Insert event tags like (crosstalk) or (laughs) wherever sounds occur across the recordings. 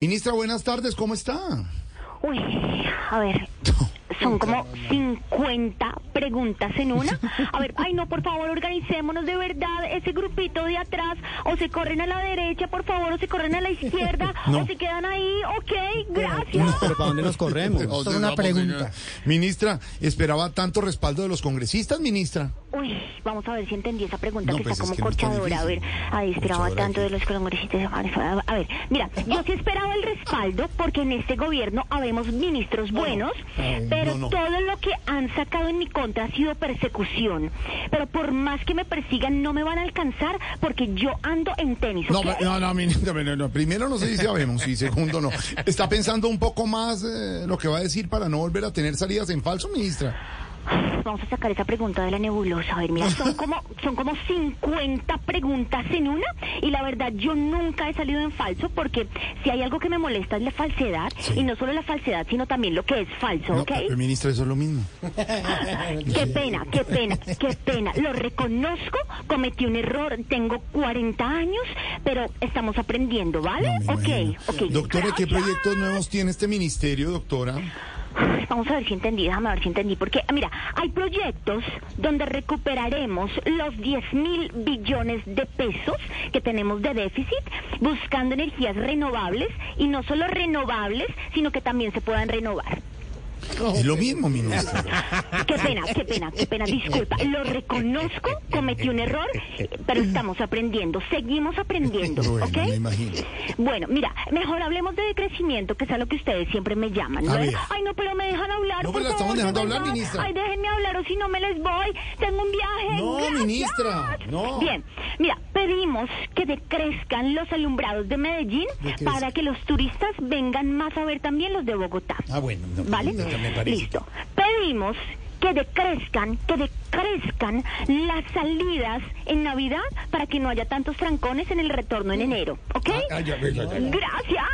Ministra, buenas tardes, ¿cómo está? Uy, a ver, (laughs) son como 50 preguntas en una. A ver, ay no, por favor, organicémonos de verdad, ese grupito de atrás, o se corren a la derecha, por favor, o se corren a la izquierda, (laughs) No. o se quedan ahí, ok, gracias. Pero ¿para dónde nos corremos? (laughs) O sea, Es una pregunta. Ministra, ¿esperaba tanto respaldo de los congresistas, ministra? Uy, vamos a ver si entendí esa pregunta No, que pues está es como que no corchadora. A ver, ahí esperaba tanto de los congresistas. A ver, mira, (laughs) yo sí esperaba el respaldo porque en este gobierno habemos ministros buenos, pero no, no. todo lo que han sacado en mi contra ha sido persecución. Pero por más que me persigan, no me van a alcanzar porque yo ando en tenis. No, ¿ok? no, no, no, no, primero no se dice habemos y segundo no. (laughs) ¿Está pensando un poco más eh, lo que va a decir para no volver a tener salidas en falso, ministra? Vamos a sacar esa pregunta de la nebulosa. A ver, mira, son como, son como 50 preguntas en una y la verdad yo nunca he salido en falso porque si hay algo que me molesta es la falsedad Sí. y no solo la falsedad, sino también lo que es falso, No, ¿ok? ministra, eso es lo mismo. (laughs) Qué pena, qué pena, qué pena. Lo reconozco, cometí un error, tengo 40 años, pero estamos aprendiendo, ¿vale? No ok, imagino. ok. Doctora, ¿qué proyectos nuevos tiene este ministerio, doctora? Vamos a ver si entendí, déjame ver si entendí. Porque, mira, hay proyectos donde recuperaremos los 10 mil billones de pesos que tenemos de déficit, buscando energías renovables, y no solo renovables, sino que también se puedan renovar. Es lo mismo, ministra. (laughs) Qué pena, qué pena, qué pena, disculpa. Lo reconozco, cometí un error, pero estamos aprendiendo, seguimos aprendiendo, Bueno, ¿ok? me imagino. Bueno, mira, mejor hablemos de decrecimiento, que es a lo que ustedes siempre me llaman. ¿no? Ay, no, pero me dejan hablar. No, pero la estamos dejando hablar, ministra. Ay, déjenme hablar o si no me les voy. Tengo un viaje. No, Gracias. ministra, no. Bien, mira, pedimos que decrezcan los alumbrados de Medellín para que los turistas vengan más a ver también los de Bogotá. Ah, bueno, no, ¿Vale? Me parece. Listo. Pedimos que decrezcan, que decrezcan las salidas en Navidad para que no haya tantos trancones en el retorno en enero, ¿ok? Ah, ah, ya, ya, ya, ya. Gracias.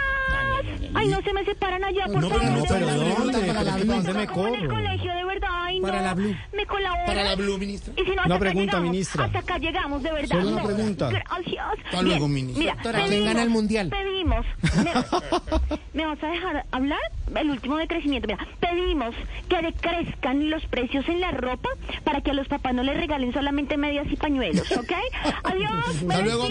Ay, no se me separan allá, por No, favor. no, pero. ¿dónde? Para la Me Blue. toca ¿Dónde me como en el corro? colegio, de verdad. Ay, no. Para la Blue. Me colabora. Para la Blue, ministra. Y si no, hasta Una pregunta, llegamos. ministra. Hasta acá llegamos, de verdad. Solo una No. pregunta. Gracias. Hasta luego, ministra. Mira, ¿quién gana el mundial? Pedimos. (laughs) ¿Me, ¿me vas a dejar hablar? El último decrecimiento. Mira, pedimos que decrezcan los precios en la ropa para que a los papás no les regalen solamente medias y pañuelos, ¿ok? (laughs) Adiós. Hasta luego.